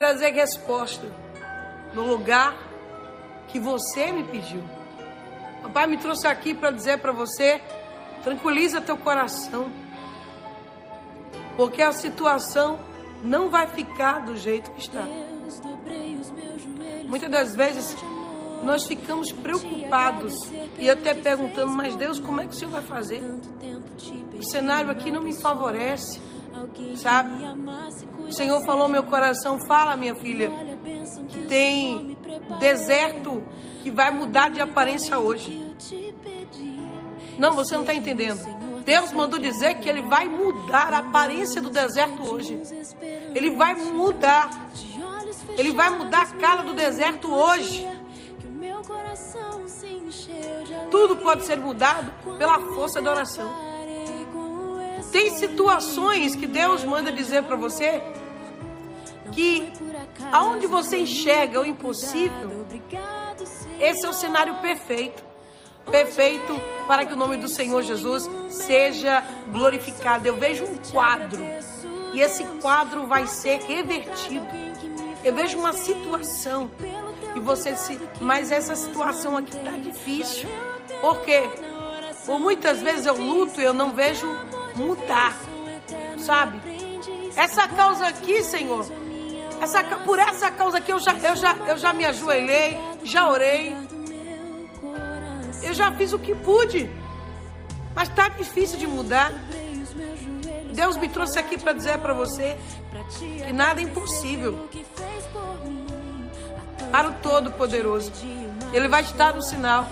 trazer resposta no lugar que você me pediu. Papai me trouxe aqui para dizer para você: tranquiliza teu coração, porque a situação não vai ficar do jeito que está. Muitas das vezes nós ficamos preocupados e até perguntando, mas Deus, como é que o Senhor vai fazer? O cenário aqui não me favorece, sabe? O Senhor falou meu coração, fala minha filha, tem deserto que vai mudar de aparência hoje. Não, você não está entendendo. Deus mandou dizer que Ele vai mudar a aparência do deserto hoje. Ele vai mudar. Ele vai mudar a cara do deserto hoje. Tudo pode ser mudado pela força da oração. Tem situações que Deus manda dizer para você que aonde você enxerga o impossível, esse é o cenário perfeito. Perfeito para que o nome do Senhor Jesus seja glorificado. Eu vejo um quadro e esse quadro vai ser revertido. Eu vejo uma situação e você se, mas essa situação aqui tá difícil. Por quê? Por muitas vezes eu luto e eu não vejo mudar, sabe? Essa causa aqui, Senhor, essa, por essa causa aqui eu já, eu, já, eu já me ajoelhei, já orei, eu já fiz o que pude, mas tá difícil de mudar. Deus me trouxe aqui para dizer para você que nada é impossível para o Todo-Poderoso. Ele vai te dar um sinal,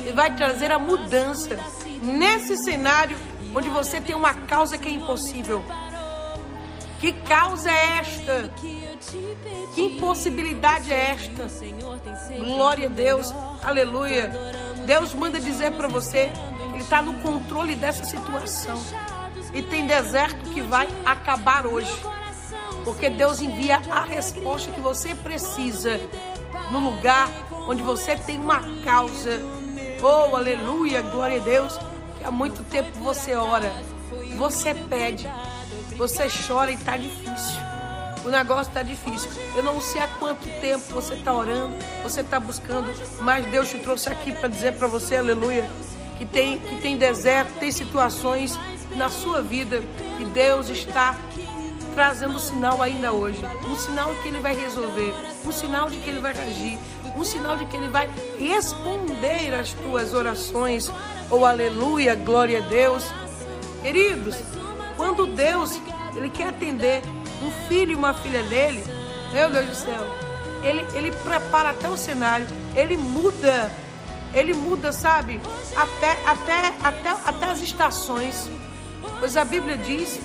ele vai trazer a mudança nesse cenário onde você tem uma causa que é impossível. Que causa é esta? Que impossibilidade é esta? Glória a Deus, aleluia. Deus manda dizer para você Ele está no controle dessa situação. E tem deserto que vai acabar hoje. Porque Deus envia a resposta que você precisa no lugar onde você tem uma causa. Oh, aleluia, glória a Deus. Há muito tempo você ora, você pede, você chora e está difícil. O negócio está difícil. Eu não sei há quanto tempo você está orando, você está buscando, mas Deus te trouxe aqui para dizer para você, aleluia, que tem, que tem deserto, tem situações na sua vida que Deus está trazendo um sinal ainda hoje. Um sinal que Ele vai resolver, um sinal de que Ele vai agir, um sinal de que Ele vai responder às tuas orações. Oh, aleluia, glória a Deus. Queridos, quando Deus Ele quer atender um filho e uma filha dele, meu Deus do céu, ele, ele prepara até o cenário, ele muda, ele muda, sabe, até, até, até, até as estações. Pois a Bíblia diz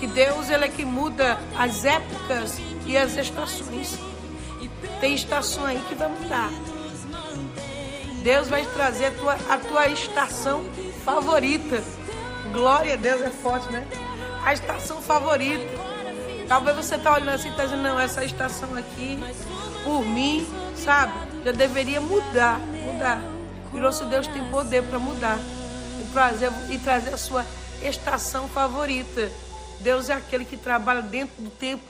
que Deus ele é que muda as épocas e as estações. Tem estação aí que vai mudar. Deus vai trazer a tua, a tua estação favorita. Glória a Deus é forte, né? a estação favorita. Talvez você tá olhando assim e tá dizendo, não, essa estação aqui, por mim, sabe, já deveria mudar, mudar. E nosso Deus tem poder para mudar e trazer, e trazer a sua estação favorita. Deus é aquele que trabalha dentro do tempo,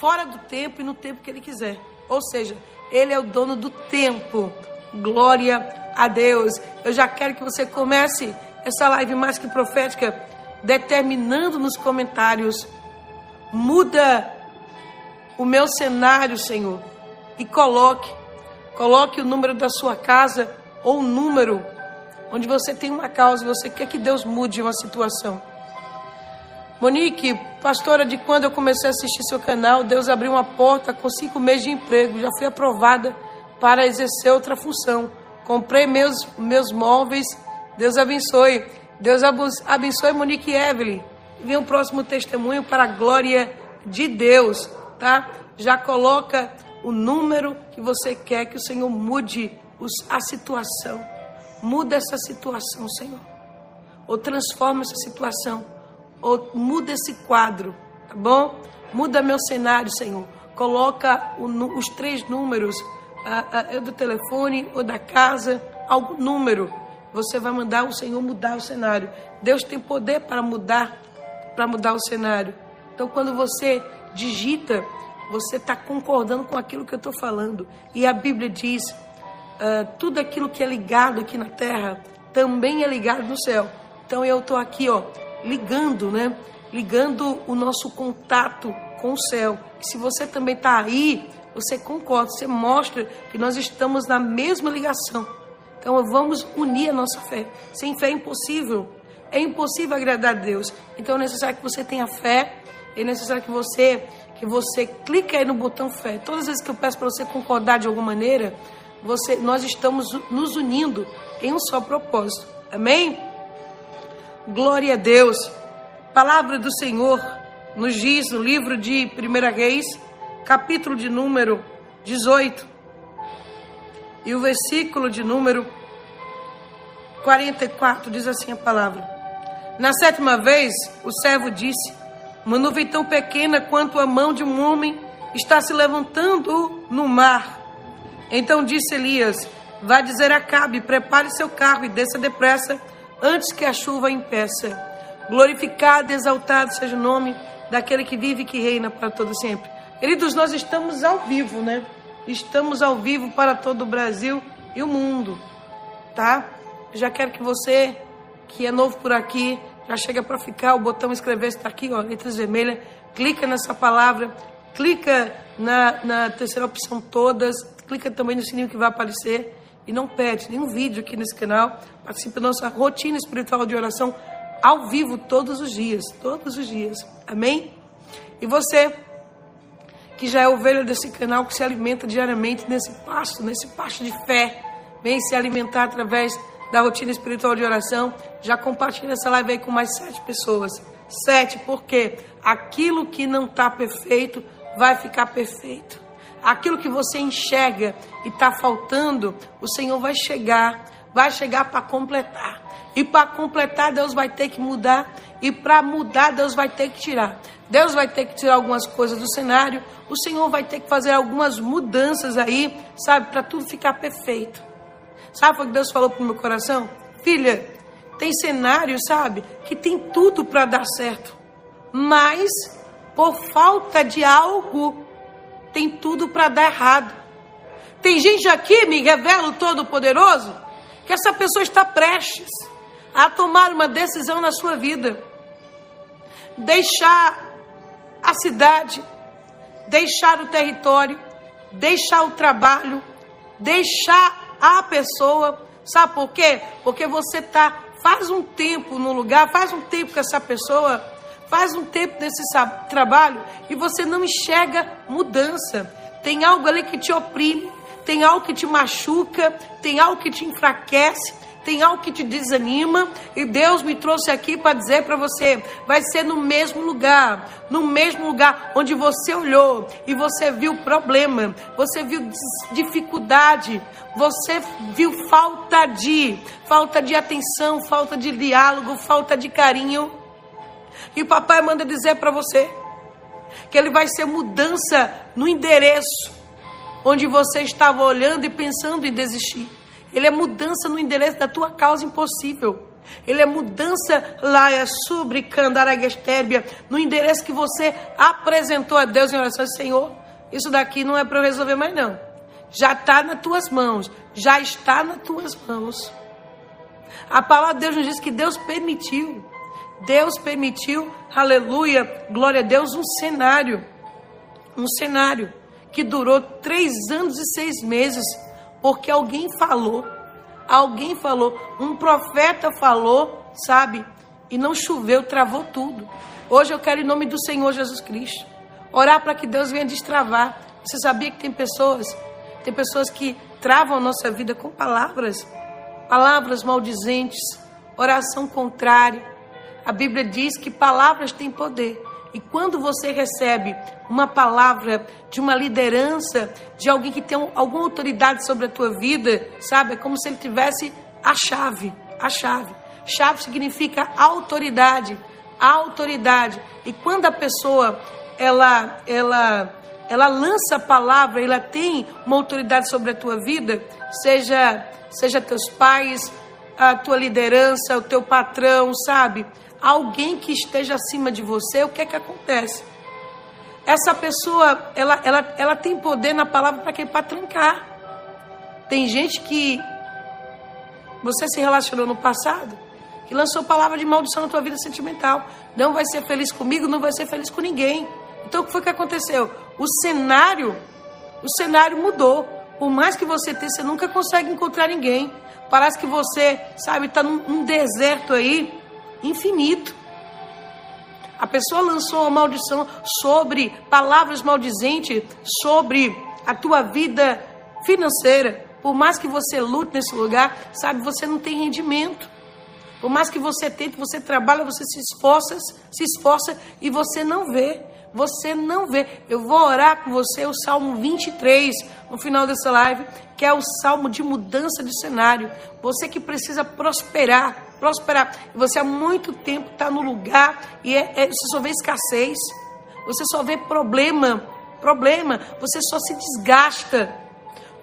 fora do tempo e no tempo que Ele quiser. Ou seja, Ele é o dono do tempo. Glória a Deus. Eu já quero que você comece essa live mais que profética determinando nos comentários: muda o meu cenário, Senhor, e coloque, coloque o número da sua casa ou o número onde você tem uma causa, você quer que Deus mude uma situação. Monique, pastora, de quando eu comecei a assistir seu canal, Deus abriu uma porta com cinco meses de emprego. Já fui aprovada para exercer outra função. Comprei meus, meus móveis. Deus abençoe. Deus abençoe Monique Evelyn. Vem um próximo testemunho para a glória de Deus, tá? Já coloca o número que você quer que o Senhor mude a situação. Muda essa situação, Senhor. Ou transforma essa situação. Ou muda esse quadro, tá bom? Muda meu cenário, Senhor. Coloca o, os três números, a, a, do telefone ou da casa, algum número você vai mandar o Senhor mudar o cenário. Deus tem poder para mudar, para mudar o cenário. Então, quando você digita você está concordando com aquilo que eu estou falando. E a Bíblia diz: uh, tudo aquilo que é ligado aqui na terra também é ligado no céu. Então eu estou aqui, ó, ligando, né? Ligando o nosso contato com o céu. E se você também está aí, você concorda, você mostra que nós estamos na mesma ligação. Então vamos unir a nossa fé. Sem fé é impossível. É impossível agradar a Deus. Então é necessário que você tenha fé. É necessário que você que você clique aí no botão fé. Todas as vezes que eu peço para você concordar de alguma maneira, você, nós estamos nos unindo em um só propósito. Amém? Glória a Deus. Palavra do Senhor nos diz no livro de 1 Reis, capítulo de número 18, e o versículo de número 44 diz assim a palavra: Na sétima vez, o servo disse: Uma nuvem tão pequena quanto a mão de um homem está se levantando no mar. Então disse Elias: Vá dizer a Cabe, prepare seu carro e desça depressa, antes que a chuva impeça. Glorificado e exaltado seja o nome daquele que vive e que reina para todo sempre. Queridos, nós estamos ao vivo, né? Estamos ao vivo para todo o Brasil e o mundo, tá? Já quero que você, que é novo por aqui, já chega para ficar, o botão inscrever está aqui, ó, letras vermelhas, clica nessa palavra, clica na, na terceira opção todas, clica também no sininho que vai aparecer e não perde nenhum vídeo aqui nesse canal. Participe da nossa rotina espiritual de oração ao vivo todos os dias, todos os dias. Amém? E você que já é ovelha desse canal, que se alimenta diariamente nesse pasto, nesse pasto de fé, vem se alimentar através da rotina espiritual de oração, já compartilha essa live aí com mais sete pessoas. Sete, porque aquilo que não está perfeito vai ficar perfeito. Aquilo que você enxerga e está faltando, o Senhor vai chegar, vai chegar para completar. E para completar, Deus vai ter que mudar. E para mudar, Deus vai ter que tirar. Deus vai ter que tirar algumas coisas do cenário. O Senhor vai ter que fazer algumas mudanças aí, sabe, para tudo ficar perfeito. Sabe o que Deus falou para o meu coração? Filha, tem cenário, sabe, que tem tudo para dar certo. Mas, por falta de algo, tem tudo para dar errado. Tem gente aqui, me revela o Todo-Poderoso, que essa pessoa está prestes a tomar uma decisão na sua vida. Deixar a cidade, deixar o território, deixar o trabalho, deixar a pessoa. Sabe por quê? Porque você está faz um tempo no lugar, faz um tempo com essa pessoa, faz um tempo nesse trabalho e você não enxerga mudança. Tem algo ali que te oprime, tem algo que te machuca, tem algo que te enfraquece, tem algo que te desanima e Deus me trouxe aqui para dizer para você: vai ser no mesmo lugar, no mesmo lugar onde você olhou e você viu problema, você viu dificuldade, você viu falta de, falta de atenção, falta de diálogo, falta de carinho. E o papai manda dizer para você que ele vai ser mudança no endereço onde você estava olhando e pensando em desistir. Ele é mudança no endereço da tua causa impossível. Ele é mudança lá é sobre Candaragestébia, no endereço que você apresentou a Deus em oração. Senhor, isso daqui não é para eu resolver mais não. Já está nas tuas mãos. Já está nas tuas mãos. A palavra de Deus nos diz que Deus permitiu. Deus permitiu, aleluia, glória a Deus, um cenário. Um cenário que durou três anos e seis meses porque alguém falou, alguém falou, um profeta falou, sabe? E não choveu, travou tudo. Hoje eu quero, em nome do Senhor Jesus Cristo, orar para que Deus venha destravar. Você sabia que tem pessoas, tem pessoas que travam a nossa vida com palavras, palavras maldizentes, oração contrária. A Bíblia diz que palavras têm poder. E quando você recebe uma palavra de uma liderança, de alguém que tem alguma autoridade sobre a tua vida, sabe? É como se ele tivesse a chave, a chave. Chave significa autoridade, autoridade. E quando a pessoa ela ela ela lança a palavra, ela tem uma autoridade sobre a tua vida, seja seja teus pais, a tua liderança, o teu patrão, sabe? Alguém que esteja acima de você, o que é que acontece? essa pessoa, ela, ela, ela tem poder na palavra para quê? Para trancar. Tem gente que você se relacionou no passado, que lançou palavra de maldição na tua vida sentimental. Não vai ser feliz comigo, não vai ser feliz com ninguém. Então o que foi que aconteceu? O cenário, o cenário mudou. Por mais que você tenha, você nunca consegue encontrar ninguém. Parece que você, sabe, está num, num deserto aí infinito. A pessoa lançou uma maldição sobre palavras maldizentes sobre a tua vida financeira. Por mais que você lute nesse lugar, sabe, você não tem rendimento. Por mais que você tente, você trabalha, você se esforça, se esforça e você não vê. Você não vê. Eu vou orar com você o Salmo 23 no final dessa live, que é o salmo de mudança de cenário. Você que precisa prosperar, prosperar. Você há muito tempo está no lugar e é, é, você só vê escassez, você só vê problema, problema. Você só se desgasta.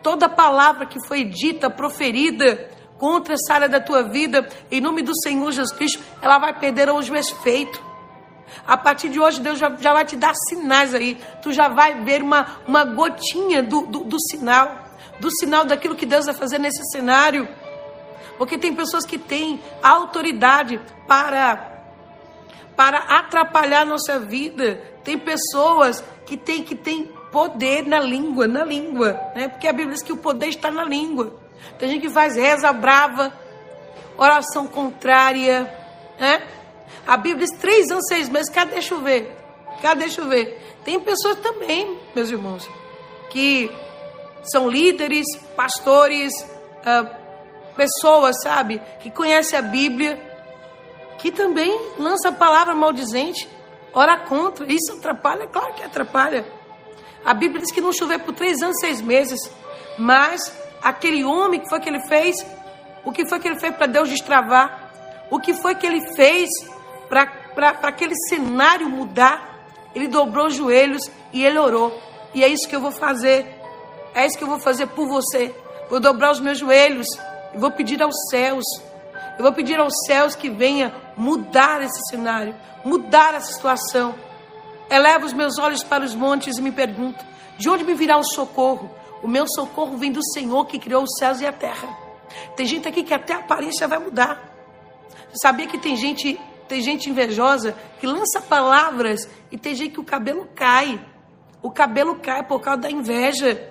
Toda palavra que foi dita, proferida contra essa área da tua vida, em nome do Senhor Jesus Cristo, ela vai perder hoje o efeito. A partir de hoje, Deus já, já, vai te dar sinais aí. Tu já vai ver uma, uma gotinha do, do, do sinal, do sinal daquilo que Deus vai fazer nesse cenário. Porque tem pessoas que têm autoridade para, para atrapalhar a nossa vida. Tem pessoas que têm, que têm poder na língua, na língua, né? Porque a Bíblia diz que o poder está na língua. Tem gente que faz reza brava, oração contrária, né? A Bíblia diz três anos, seis meses, cadê chover? Cadê chover? Tem pessoas também, meus irmãos, que são líderes, pastores, uh, pessoas, sabe, que conhecem a Bíblia, que também lança a palavra maldizente, ora contra. Isso atrapalha? Claro que atrapalha. A Bíblia diz que não choveu por três anos, seis meses. Mas aquele homem, que foi que ele fez? O que foi que ele fez para Deus destravar? O que foi que ele fez para aquele cenário mudar? Ele dobrou os joelhos e ele orou. E é isso que eu vou fazer. É isso que eu vou fazer por você. Vou dobrar os meus joelhos e vou pedir aos céus. Eu vou pedir aos céus que venha mudar esse cenário, mudar essa situação. Eleva os meus olhos para os montes e me pergunto: de onde me virá o socorro? O meu socorro vem do Senhor que criou os céus e a terra. Tem gente aqui que até a aparência vai mudar. Você sabia que tem gente, tem gente invejosa que lança palavras e tem gente que o cabelo cai. O cabelo cai por causa da inveja.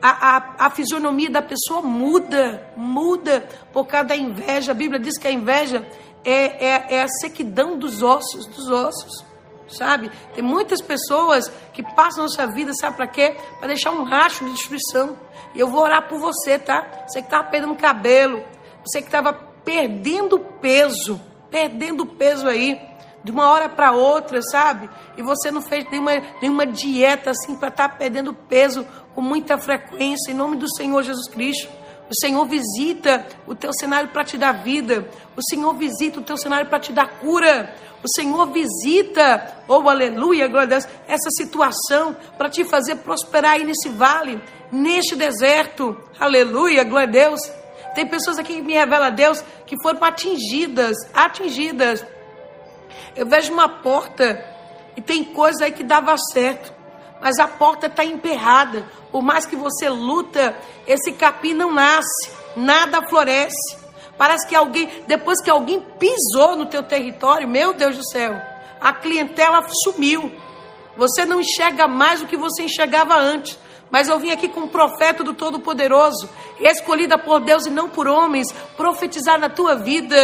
A, a, a fisionomia da pessoa muda, muda por causa da inveja. A Bíblia diz que a inveja é, é, é a sequidão dos ossos, dos ossos sabe? Tem muitas pessoas que passam a sua vida, sabe para quê? Para deixar um racho de destruição. E eu vou orar por você, tá? Você que estava perdendo cabelo, você que estava perdendo peso, perdendo peso aí, de uma hora para outra, sabe? E você não fez nenhuma, nenhuma dieta assim para estar tá perdendo peso com muita frequência, em nome do Senhor Jesus Cristo. O Senhor visita o teu cenário para te dar vida. O Senhor visita o teu cenário para te dar cura. O Senhor visita, oh aleluia, glória a Deus, essa situação para te fazer prosperar aí nesse vale, neste deserto. Aleluia, glória a Deus. Tem pessoas aqui que me revelam a Deus que foram atingidas, atingidas. Eu vejo uma porta e tem coisa aí que dava certo, mas a porta está emperrada. Por mais que você luta, esse capim não nasce, nada floresce. Parece que alguém, depois que alguém pisou no teu território, meu Deus do céu, a clientela sumiu. Você não enxerga mais o que você enxergava antes. Mas eu vim aqui com um profeta do Todo-Poderoso, escolhida por Deus e não por homens, profetizar na tua vida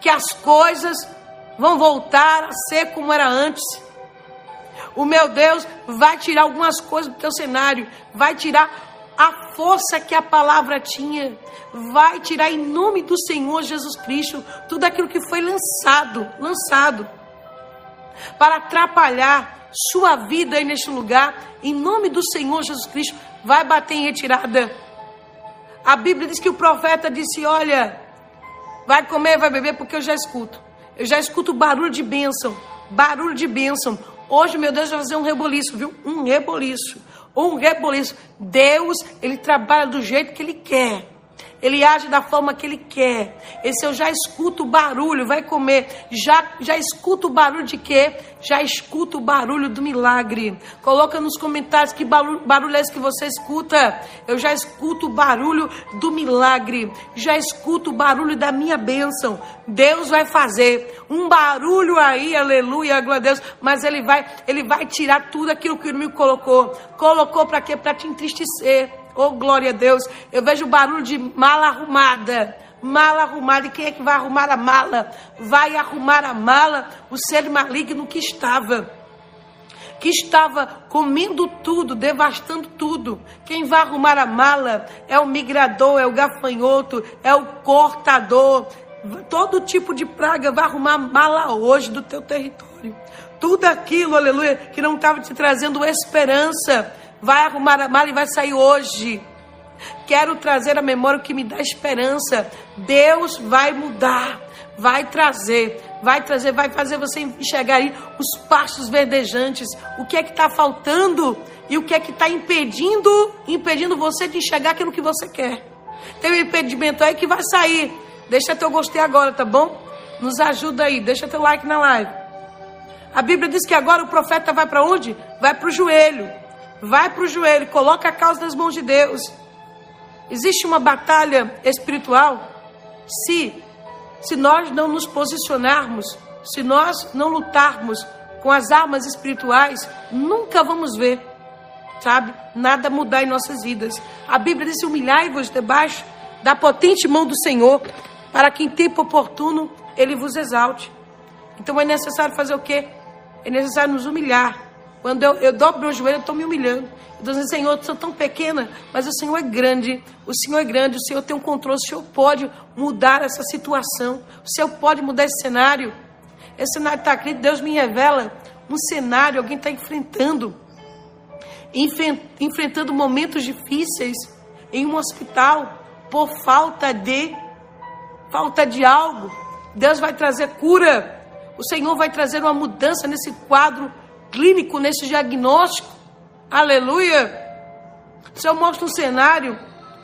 que as coisas vão voltar a ser como era antes. O meu Deus vai tirar algumas coisas do teu cenário, vai tirar a força que a palavra tinha, vai tirar em nome do Senhor Jesus Cristo tudo aquilo que foi lançado, lançado para atrapalhar sua vida aí neste lugar, em nome do Senhor Jesus Cristo, vai bater em retirada. A Bíblia diz que o profeta disse: Olha, vai comer, vai beber, porque eu já escuto. Eu já escuto barulho de bênção, barulho de bênção. Hoje, meu Deus, vai fazer um reboliço, viu? Um reboliço um reboliço. Deus, ele trabalha do jeito que ele quer. Ele age da forma que ele quer. Esse eu já escuto o barulho, vai comer. Já, já escuto o barulho de quê? Já escuto o barulho do milagre. Coloca nos comentários que barulho, barulho é esse que você escuta. Eu já escuto o barulho do milagre. Já escuto o barulho da minha bênção. Deus vai fazer um barulho aí, aleluia, glória a Deus. Mas ele vai, ele vai tirar tudo aquilo que o inimigo colocou. Colocou para quê? Para te entristecer. Oh, glória a Deus. Eu vejo barulho de mala arrumada. Mala arrumada. E quem é que vai arrumar a mala? Vai arrumar a mala o ser maligno que estava. Que estava comendo tudo, devastando tudo. Quem vai arrumar a mala é o migrador, é o gafanhoto, é o cortador. Todo tipo de praga vai arrumar a mala hoje do teu território. Tudo aquilo, aleluia, que não estava te trazendo esperança vai arrumar a mala e vai sair hoje. Quero trazer a memória o que me dá esperança. Deus vai mudar, vai trazer, vai trazer, vai fazer você enxergar aí os passos verdejantes. O que é que está faltando e o que é que está impedindo, impedindo você de enxergar aquilo que você quer. Tem um impedimento aí que vai sair. Deixa teu gostei agora, tá bom? Nos ajuda aí, deixa teu like na live. A Bíblia diz que agora o profeta vai para onde? Vai para o joelho. Vai para o joelho, coloca a causa nas mãos de Deus. Existe uma batalha espiritual se se nós não nos posicionarmos, se nós não lutarmos com as armas espirituais, nunca vamos ver, sabe, nada mudar em nossas vidas. A Bíblia diz: humilhai-vos debaixo da potente mão do Senhor, para que em tempo oportuno ele vos exalte. Então é necessário fazer o quê? É necessário nos humilhar, quando eu, eu dobro meu joelho, eu estou me humilhando. Eu dizendo, Senhor, eu sou tão pequena, mas o Senhor é grande. O Senhor é grande, o Senhor tem um controle. O Senhor pode mudar essa situação. O Senhor pode mudar esse cenário. Esse cenário está crítico. Deus me revela um cenário, alguém está enfrentando. Enfrentando momentos difíceis em um hospital por falta de falta de algo. Deus vai trazer cura. O Senhor vai trazer uma mudança nesse quadro clínico, nesse diagnóstico. Aleluia! O Senhor mostra um cenário,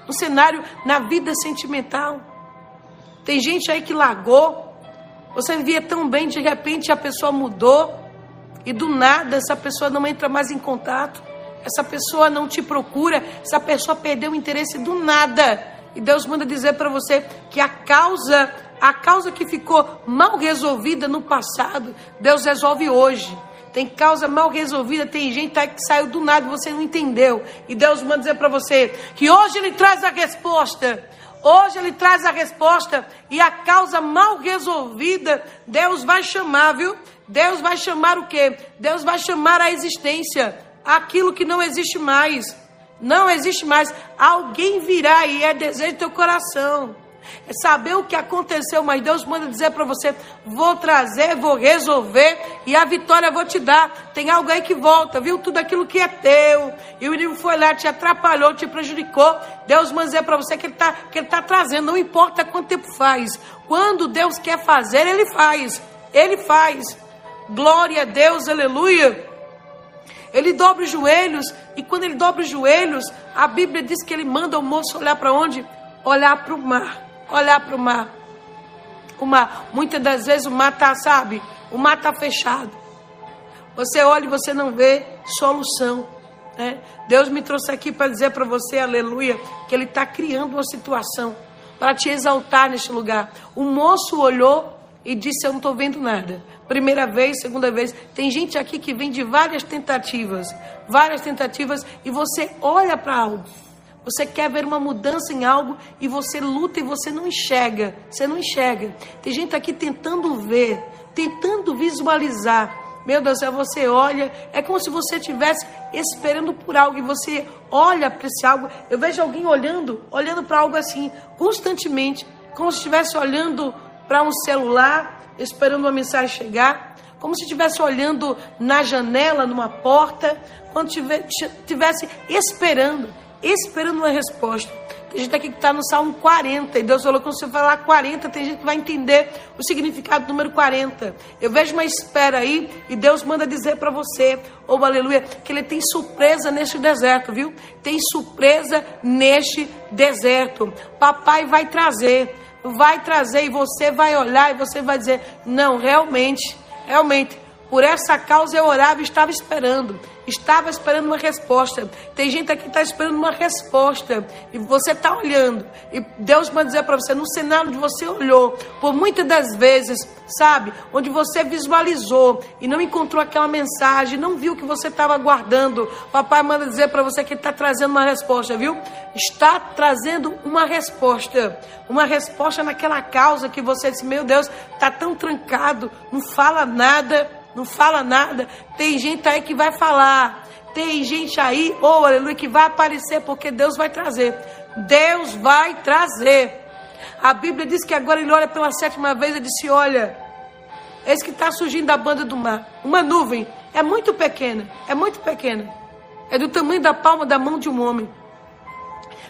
um cenário na vida sentimental. Tem gente aí que largou. Você vivia tão bem, de repente a pessoa mudou. E do nada essa pessoa não entra mais em contato. Essa pessoa não te procura. Essa pessoa perdeu o interesse do nada. E Deus manda dizer para você que a causa, a causa que ficou mal resolvida no passado, Deus resolve hoje. Tem causa mal resolvida, tem gente que saiu do nada você não entendeu. E Deus manda dizer para você que hoje Ele traz a resposta. Hoje Ele traz a resposta e a causa mal resolvida, Deus vai chamar, viu? Deus vai chamar o quê? Deus vai chamar a existência, aquilo que não existe mais. Não existe mais. Alguém virá e é desejo do teu coração é saber o que aconteceu, mas Deus manda dizer para você: vou trazer, vou resolver e a vitória vou te dar. Tem algo aí que volta, viu? Tudo aquilo que é teu, e o inimigo foi lá, te atrapalhou, te prejudicou. Deus manda dizer para você que ele está tá trazendo, não importa quanto tempo faz. Quando Deus quer fazer, ele faz. Ele faz. Glória a Deus, aleluia. Ele dobra os joelhos, e quando ele dobra os joelhos, a Bíblia diz que ele manda o moço olhar para onde? Olhar para o mar olhar para o mar. O mar, muitas das vezes o mar está, sabe? O mar está fechado. Você olha e você não vê solução. Né? Deus me trouxe aqui para dizer para você, aleluia, que Ele está criando uma situação para te exaltar neste lugar. O moço olhou e disse: Eu não estou vendo nada. Primeira vez, segunda vez. Tem gente aqui que vem de várias tentativas, várias tentativas, e você olha para algo você quer ver uma mudança em algo e você luta e você não enxerga. Você não enxerga. Tem gente aqui tentando ver, tentando visualizar. Meu Deus, é você olha, é como se você estivesse esperando por algo e você olha para esse algo. Eu vejo alguém olhando, olhando para algo assim, constantemente, como se estivesse olhando para um celular, esperando uma mensagem chegar, como se estivesse olhando na janela, numa porta, quando estivesse esperando esperando uma resposta. Tem gente aqui que está no Salmo 40, e Deus falou que você falar 40, tem gente que vai entender o significado do número 40. Eu vejo uma espera aí, e Deus manda dizer para você, oh, aleluia, que Ele tem surpresa neste deserto, viu? Tem surpresa neste deserto. Papai vai trazer, vai trazer, e você vai olhar e você vai dizer: não, realmente, realmente, por essa causa eu orava e estava esperando. Estava esperando uma resposta. Tem gente aqui que está esperando uma resposta. E você está olhando. E Deus vai dizer para você, no cenário onde você olhou, por muitas das vezes, sabe? Onde você visualizou e não encontrou aquela mensagem, não viu o que você estava aguardando. Papai manda dizer para você que está trazendo uma resposta, viu? Está trazendo uma resposta. Uma resposta naquela causa que você disse, meu Deus, está tão trancado, não fala nada não fala nada. Tem gente aí que vai falar. Tem gente aí, oh aleluia, que vai aparecer porque Deus vai trazer. Deus vai trazer. A Bíblia diz que agora ele olha pela sétima vez e disse: Olha, esse que está surgindo da banda do mar. Uma nuvem. É muito pequena. É muito pequena. É do tamanho da palma da mão de um homem.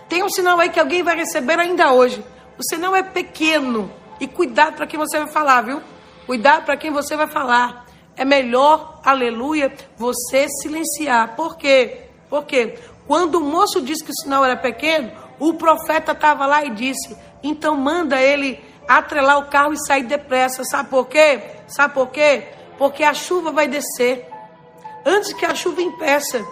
Tem um sinal aí que alguém vai receber ainda hoje. O sinal é pequeno. E cuidado para quem você vai falar, viu? Cuidado para quem você vai falar. É melhor, aleluia, você silenciar. Por quê? Porque quando o moço disse que o sinal era pequeno, o profeta estava lá e disse: então manda ele atrelar o carro e sair depressa. Sabe por quê? Sabe por quê? Porque a chuva vai descer. Antes que a chuva impeça.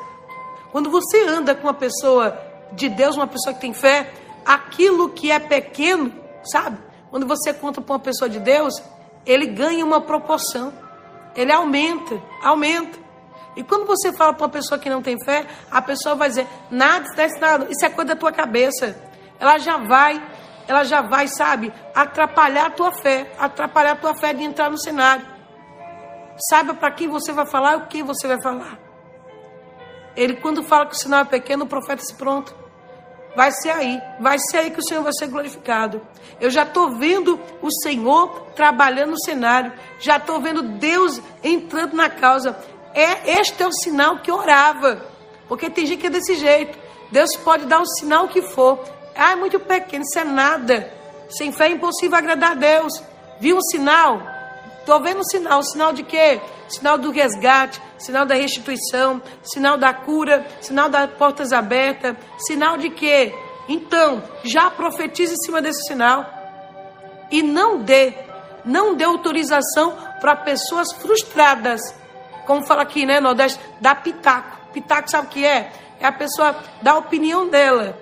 Quando você anda com uma pessoa de Deus, uma pessoa que tem fé, aquilo que é pequeno, sabe? Quando você conta para uma pessoa de Deus, ele ganha uma proporção ele aumenta, aumenta. E quando você fala para uma pessoa que não tem fé, a pessoa vai dizer: nada está ensinado, isso é coisa da tua cabeça. Ela já vai, ela já vai, sabe, atrapalhar a tua fé, atrapalhar a tua fé de entrar no cenário. Saiba para quem você vai falar e o que você vai falar. Ele, quando fala que o sinal é pequeno, o profeta se pronto. Vai ser aí, vai ser aí que o Senhor vai ser glorificado. Eu já estou vendo o Senhor trabalhando no cenário, já estou vendo Deus entrando na causa. É este é o sinal que orava, porque tem gente que é desse jeito. Deus pode dar o sinal que for. Ah, é muito pequeno, isso é nada. Sem fé é impossível agradar a Deus. Viu um sinal? Estou vendo um sinal. Sinal de quê? Sinal do resgate, sinal da restituição, sinal da cura, sinal das portas abertas, sinal de quê? Então, já profetize em cima desse sinal. E não dê, não dê autorização para pessoas frustradas. Como fala aqui, né, Nordeste? Dá pitaco. Pitaco sabe o que é? É a pessoa dar a opinião dela.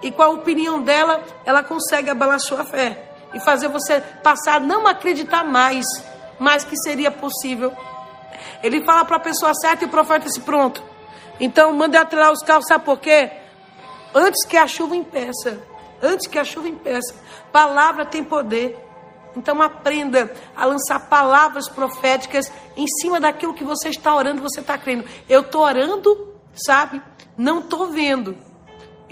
E com a opinião dela, ela consegue abalar sua fé. E fazer você passar a não acreditar mais mas que seria possível. Ele fala para a pessoa certa e o profeta disse: pronto. Então manda atrelar os carros, sabe por quê? Antes que a chuva impeça. Antes que a chuva impeça. Palavra tem poder. Então aprenda a lançar palavras proféticas em cima daquilo que você está orando, você está crendo. Eu estou orando, sabe? Não estou vendo,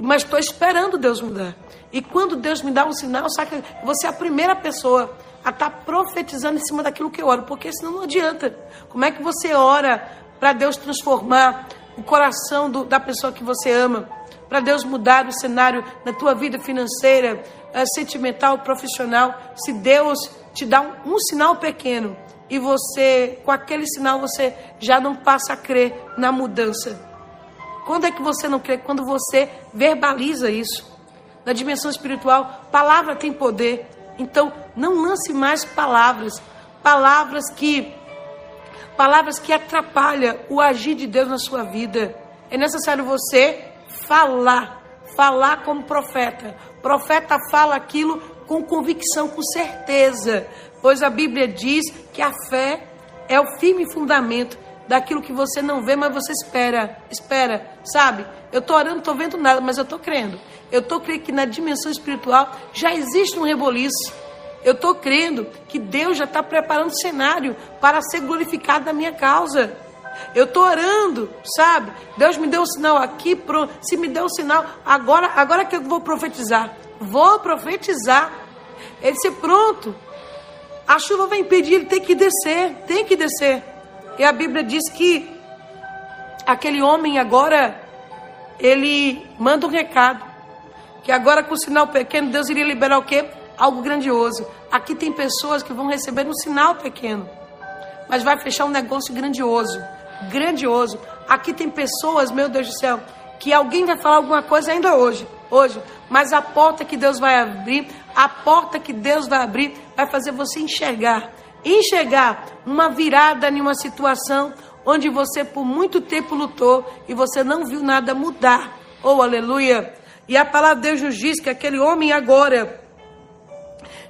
mas estou esperando Deus mudar. E quando Deus me dá um sinal, sabe você é a primeira pessoa a estar tá profetizando em cima daquilo que eu oro, porque senão não adianta. Como é que você ora para Deus transformar o coração do, da pessoa que você ama? Para Deus mudar o cenário na tua vida financeira, uh, sentimental, profissional, se Deus te dá um, um sinal pequeno e você, com aquele sinal, você já não passa a crer na mudança. Quando é que você não crê? Quando você verbaliza isso. Na dimensão espiritual, palavra tem poder. Então, não lance mais palavras, palavras que palavras que atrapalham o agir de Deus na sua vida. É necessário você falar, falar como profeta. Profeta fala aquilo com convicção, com certeza, pois a Bíblia diz que a fé é o firme fundamento daquilo que você não vê, mas você espera, espera, sabe? Eu estou orando, não estou vendo nada, mas eu estou crendo. Eu estou crendo que na dimensão espiritual já existe um reboliço. Eu estou crendo que Deus já está preparando o cenário para ser glorificado na minha causa. Eu estou orando, sabe? Deus me deu um sinal aqui, pro... se me deu um sinal, agora, agora que eu vou profetizar. Vou profetizar. Ele disse, pronto. A chuva vai impedir, ele tem que descer, tem que descer. E a Bíblia diz que aquele homem agora, ele manda um recado que agora com o sinal pequeno Deus iria liberar o quê? Algo grandioso. Aqui tem pessoas que vão receber um sinal pequeno, mas vai fechar um negócio grandioso, grandioso. Aqui tem pessoas, meu Deus do céu, que alguém vai falar alguma coisa ainda hoje, hoje, mas a porta que Deus vai abrir, a porta que Deus vai abrir, vai fazer você enxergar, enxergar uma virada em uma situação onde você por muito tempo lutou e você não viu nada mudar. Oh, aleluia! E a palavra de Deus nos diz que aquele homem agora,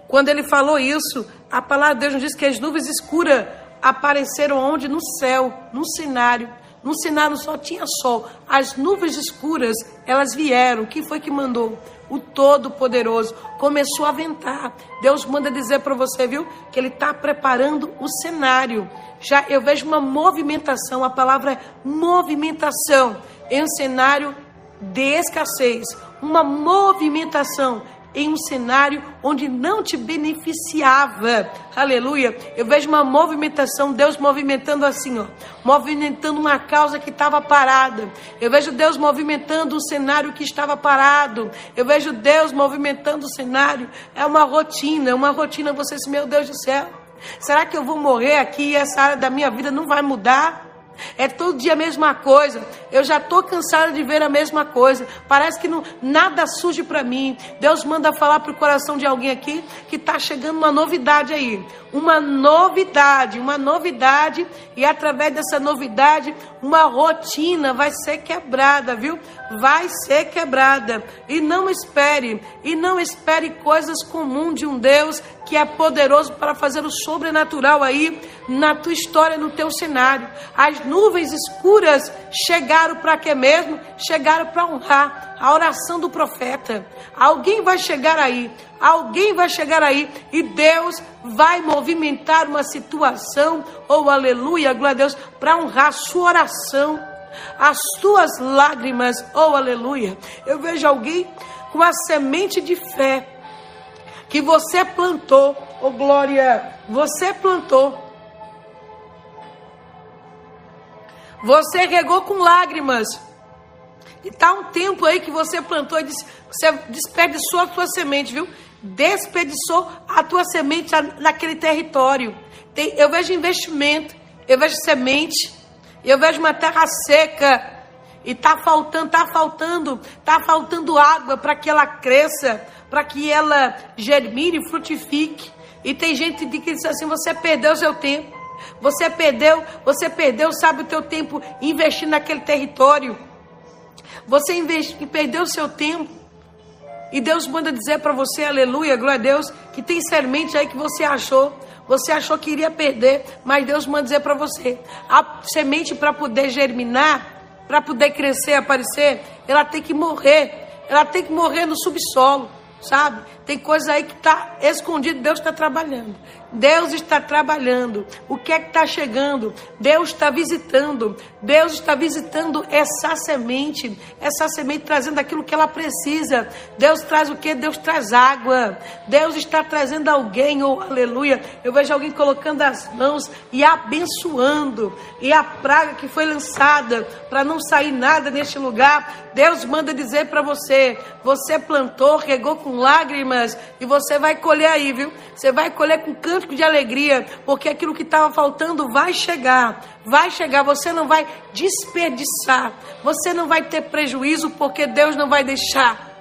quando ele falou isso, a palavra de Deus nos diz que as nuvens escuras apareceram onde? No céu, no cenário. No cenário só tinha sol. As nuvens escuras, elas vieram. Quem foi que mandou? O Todo-Poderoso. Começou a ventar. Deus manda dizer para você, viu? Que Ele está preparando o cenário. Já eu vejo uma movimentação. A palavra é movimentação em um cenário de escassez. Uma movimentação em um cenário onde não te beneficiava. Aleluia. Eu vejo uma movimentação, Deus movimentando assim, ó, movimentando uma causa que estava parada. Eu vejo Deus movimentando o cenário que estava parado. Eu vejo Deus movimentando o cenário. É uma rotina, é uma rotina. Você diz, meu Deus do céu. Será que eu vou morrer aqui e essa área da minha vida não vai mudar? É todo dia a mesma coisa. Eu já estou cansada de ver a mesma coisa. Parece que não, nada surge para mim. Deus manda falar para o coração de alguém aqui que está chegando uma novidade aí. Uma novidade, uma novidade. E através dessa novidade, uma rotina vai ser quebrada, viu? Vai ser quebrada. E não espere, e não espere coisas comuns de um Deus que é poderoso para fazer o sobrenatural aí na tua história, no teu cenário. As nuvens escuras chegaram para quê mesmo? Chegaram para honrar a oração do profeta. Alguém vai chegar aí, alguém vai chegar aí e Deus vai movimentar uma situação, ou oh, aleluia, glória a Deus, para honrar a sua oração, as tuas lágrimas, oh aleluia. Eu vejo alguém com a semente de fé que você plantou, oh glória, você plantou. Você regou com lágrimas. E tá um tempo aí que você plantou e disse, você desperdiçou a tua semente, viu? Desperdiçou a tua semente naquele território. Tem, eu vejo investimento, eu vejo semente, eu vejo uma terra seca. E tá faltando, tá faltando, tá faltando água para que ela cresça para que ela germine frutifique. E tem gente que diz assim: você perdeu seu tempo. Você perdeu, você perdeu, sabe, o teu tempo investindo naquele território. Você investe, perdeu o seu tempo. E Deus manda dizer para você, aleluia, glória a Deus, que tem semente aí que você achou. Você achou que iria perder, mas Deus manda dizer para você: a semente para poder germinar, para poder crescer, aparecer, ela tem que morrer. Ela tem que morrer no subsolo sabe? Tem coisa aí que está escondido, Deus está trabalhando. Deus está trabalhando. O que é que está chegando? Deus está visitando. Deus está visitando essa semente, essa semente trazendo aquilo que ela precisa. Deus traz o que? Deus traz água. Deus está trazendo alguém, oh aleluia. Eu vejo alguém colocando as mãos e abençoando. E a praga que foi lançada para não sair nada neste lugar, Deus manda dizer para você: você plantou, regou com lágrimas e você vai colher aí, viu? Você vai colher com de alegria, porque aquilo que estava faltando vai chegar. Vai chegar, você não vai desperdiçar. Você não vai ter prejuízo, porque Deus não vai deixar.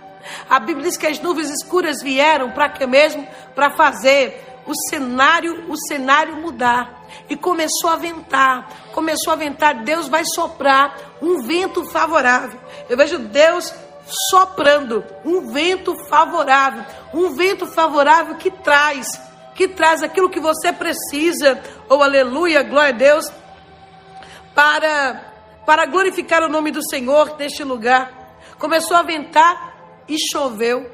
A Bíblia diz que as nuvens escuras vieram para quê mesmo? Para fazer o cenário, o cenário mudar. E começou a ventar, começou a ventar, Deus vai soprar um vento favorável. Eu vejo Deus soprando um vento favorável, um vento favorável que traz, que traz aquilo que você precisa, ou oh, aleluia, glória a Deus, para para glorificar o nome do Senhor neste lugar. Começou a ventar e choveu,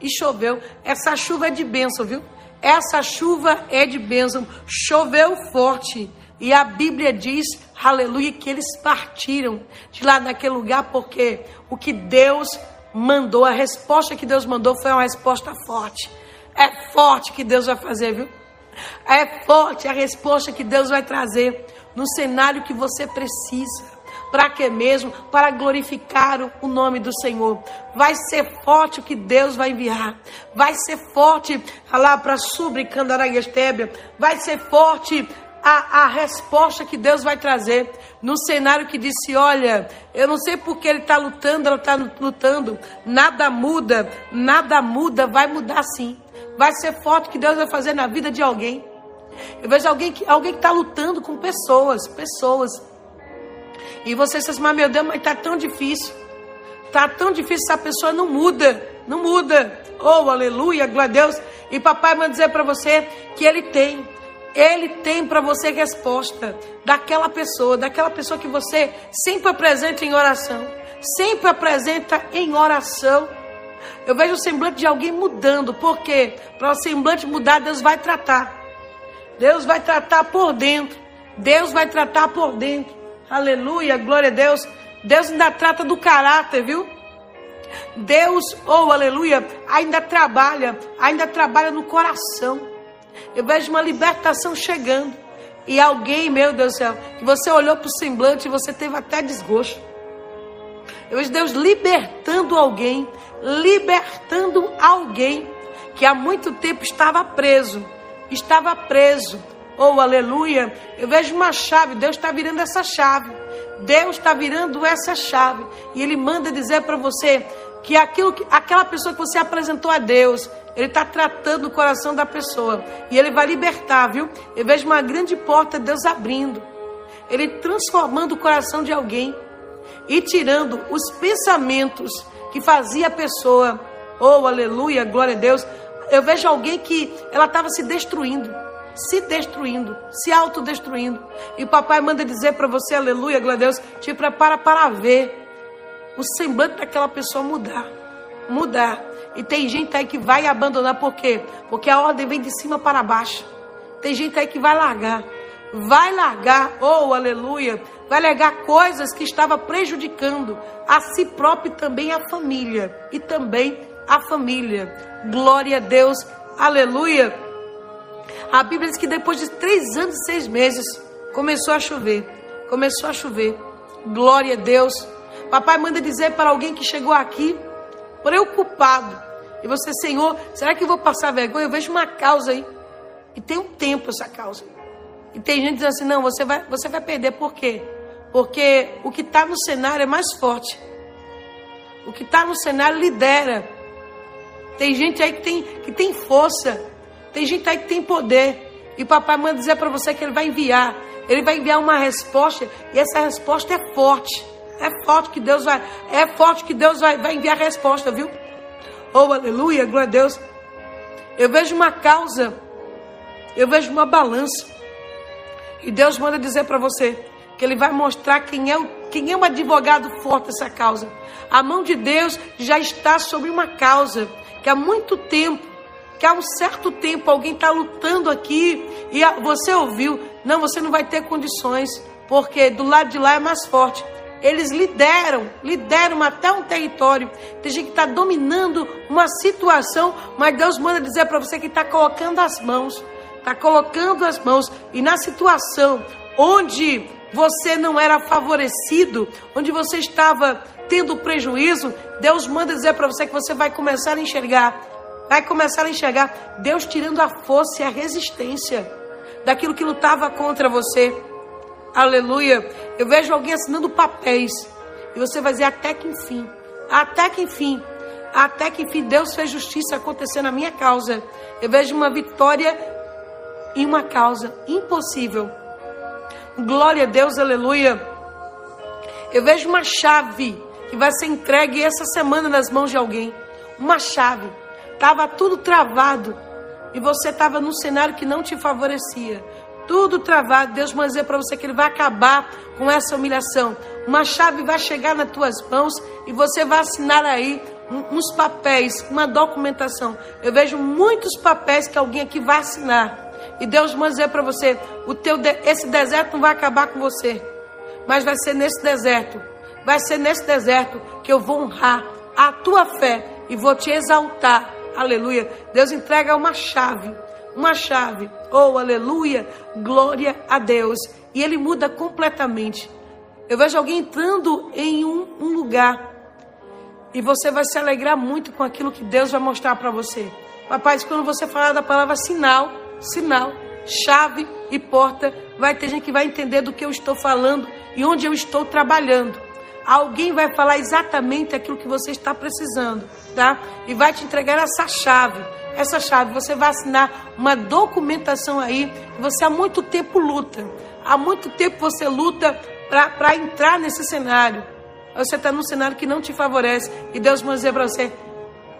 e choveu. Essa chuva é de bênção, viu? Essa chuva é de bênção. Choveu forte. E a Bíblia diz, aleluia, que eles partiram de lá naquele lugar porque o que Deus mandou, a resposta que Deus mandou foi uma resposta forte. É forte que Deus vai fazer, viu? É forte a resposta que Deus vai trazer no cenário que você precisa. Para que mesmo? Para glorificar o nome do Senhor. Vai ser forte o que Deus vai enviar. Vai ser forte lá para Subricandaragestébia. Vai ser forte a, a resposta que Deus vai trazer no cenário que disse: Olha, eu não sei porque ele está lutando, ela está lutando, nada muda, nada muda, vai mudar sim. Vai ser forte que Deus vai fazer na vida de alguém. Eu vejo alguém que alguém está lutando com pessoas, pessoas. E você diz, mas meu Deus, mas está tão difícil. Está tão difícil, essa pessoa não muda, não muda. Oh, aleluia, glória a Deus. E papai vai dizer para você que ele tem ele tem para você resposta daquela pessoa, daquela pessoa que você sempre apresenta em oração, sempre apresenta em oração. Eu vejo o semblante de alguém mudando, porque para o semblante mudar, Deus vai tratar. Deus vai tratar por dentro. Deus vai tratar por dentro. Aleluia, glória a Deus. Deus ainda trata do caráter, viu? Deus, oh aleluia, ainda trabalha, ainda trabalha no coração. Eu vejo uma libertação chegando. E alguém, meu Deus do céu, que você olhou para o semblante e você teve até desgosto. Eu vejo Deus libertando alguém, libertando alguém que há muito tempo estava preso. Estava preso. Oh, aleluia. Eu vejo uma chave, Deus está virando essa chave. Deus está virando essa chave. E Ele manda dizer para você que, aquilo que aquela pessoa que você apresentou a Deus, ele está tratando o coração da pessoa. E ele vai libertar, viu? Eu vejo uma grande porta Deus abrindo. Ele transformando o coração de alguém. E tirando os pensamentos que fazia a pessoa. Oh, aleluia, glória a Deus. Eu vejo alguém que ela estava se destruindo. Se destruindo, se autodestruindo. E o papai manda dizer para você, aleluia, glória a Deus, te prepara para ver o semblante daquela pessoa mudar. Mudar. E tem gente aí que vai abandonar, por quê? Porque a ordem vem de cima para baixo. Tem gente aí que vai largar. Vai largar, oh aleluia, vai largar coisas que estava prejudicando a si próprio e também a família. E também a família. Glória a Deus, aleluia. A Bíblia diz que depois de três anos e seis meses começou a chover. Começou a chover. Glória a Deus. Papai manda dizer para alguém que chegou aqui preocupado. E você, Senhor, será que eu vou passar vergonha? Eu vejo uma causa aí. E tem um tempo essa causa. E tem gente dizendo assim: não, você vai, você vai perder. Por quê? Porque o que está no cenário é mais forte. O que está no cenário lidera. Tem gente aí que tem, que tem força. Tem gente aí que tem poder. E papai manda dizer para você que ele vai enviar. Ele vai enviar uma resposta. E essa resposta é forte. É forte que Deus vai, é forte que Deus vai, vai enviar resposta, viu? Oh, aleluia, glória a Deus. Eu vejo uma causa, eu vejo uma balança. E Deus manda dizer para você que Ele vai mostrar quem é, o, quem é um advogado forte dessa causa. A mão de Deus já está sobre uma causa que há muito tempo, que há um certo tempo alguém está lutando aqui e você ouviu, não, você não vai ter condições, porque do lado de lá é mais forte. Eles lideram, lideram até um território. Tem gente que está dominando uma situação, mas Deus manda dizer para você que está colocando as mãos. Está colocando as mãos. E na situação onde você não era favorecido, onde você estava tendo prejuízo, Deus manda dizer para você que você vai começar a enxergar. Vai começar a enxergar Deus tirando a força e a resistência daquilo que lutava contra você. Aleluia. Eu vejo alguém assinando papéis. E você vai dizer até que enfim. Até que enfim. Até que enfim Deus fez justiça acontecer na minha causa. Eu vejo uma vitória em uma causa impossível. Glória a Deus, aleluia. Eu vejo uma chave que vai ser entregue essa semana nas mãos de alguém. Uma chave. Tava tudo travado e você estava num cenário que não te favorecia tudo travado. Deus vai dizer para você que Ele vai acabar com essa humilhação. Uma chave vai chegar nas tuas mãos e você vai assinar aí uns papéis, uma documentação. Eu vejo muitos papéis que alguém aqui vai assinar. E Deus vai dizer para você: o teu de esse deserto não vai acabar com você, mas vai ser nesse deserto, vai ser nesse deserto que eu vou honrar a tua fé e vou te exaltar. Aleluia. Deus entrega uma chave uma chave. Oh, aleluia! Glória a Deus. E ele muda completamente. Eu vejo alguém entrando em um, um lugar e você vai se alegrar muito com aquilo que Deus vai mostrar para você. Papai, quando você falar da palavra sinal, sinal, chave e porta, vai ter gente que vai entender do que eu estou falando e onde eu estou trabalhando. Alguém vai falar exatamente aquilo que você está precisando, tá? E vai te entregar essa chave. Essa chave, você vai assinar uma documentação aí. Você há muito tempo luta. Há muito tempo você luta para entrar nesse cenário. Você está num cenário que não te favorece. E Deus vai dizer para você: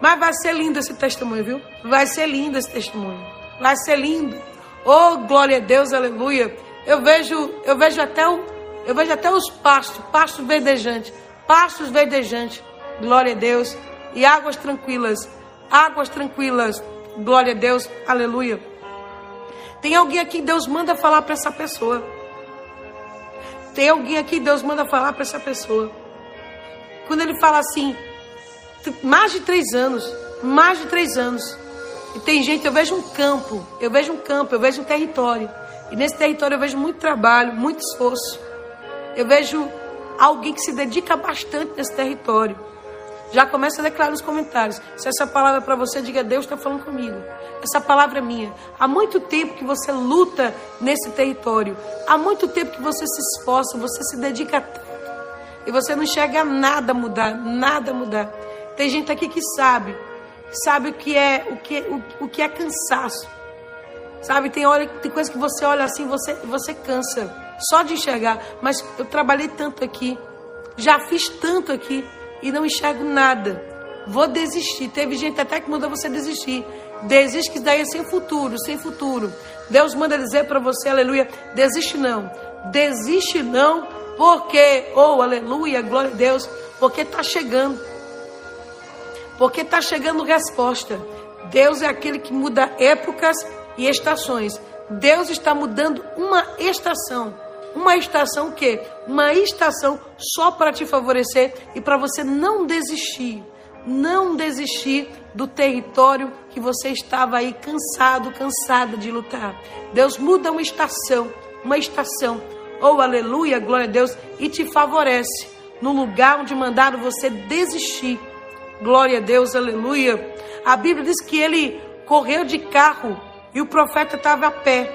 mas vai ser lindo esse testemunho, viu? Vai ser lindo esse testemunho. Vai ser lindo. Oh, glória a Deus, aleluia. Eu vejo, eu vejo até o, eu vejo até os pastos, pastos verdejantes, pastos verdejantes. Glória a Deus. E águas tranquilas, águas tranquilas. Glória a Deus, aleluia. Tem alguém aqui Deus manda falar para essa pessoa. Tem alguém aqui Deus manda falar para essa pessoa. Quando ele fala assim, mais de três anos, mais de três anos. E tem gente, eu vejo um campo, eu vejo um campo, eu vejo um território. E nesse território eu vejo muito trabalho, muito esforço. Eu vejo alguém que se dedica bastante nesse território. Já começa a declarar nos comentários. Se essa palavra é para você, diga: Deus está falando comigo. Essa palavra é minha. Há muito tempo que você luta nesse território. Há muito tempo que você se esforça, você se dedica tanto. E você não enxerga nada mudar, nada mudar. Tem gente aqui que sabe, sabe o que é o que, o, o que é cansaço. Sabe, tem hora, tem coisa que você olha assim, você você cansa só de enxergar, mas eu trabalhei tanto aqui, já fiz tanto aqui e não enxergo nada. Vou desistir. Teve gente até que manda você desistir. Desiste que daí é sem futuro, sem futuro. Deus manda dizer para você, aleluia, desiste não. Desiste não, porque, oh, aleluia, glória a Deus, porque está chegando. Porque está chegando resposta. Deus é aquele que muda épocas e estações. Deus está mudando uma estação. Uma estação que? Uma estação só para te favorecer e para você não desistir. Não desistir do território que você estava aí cansado, cansada de lutar. Deus muda uma estação, uma estação. Oh, aleluia, glória a Deus, e te favorece no lugar onde mandaram você desistir Glória a Deus, aleluia. A Bíblia diz que ele correu de carro e o profeta estava a pé.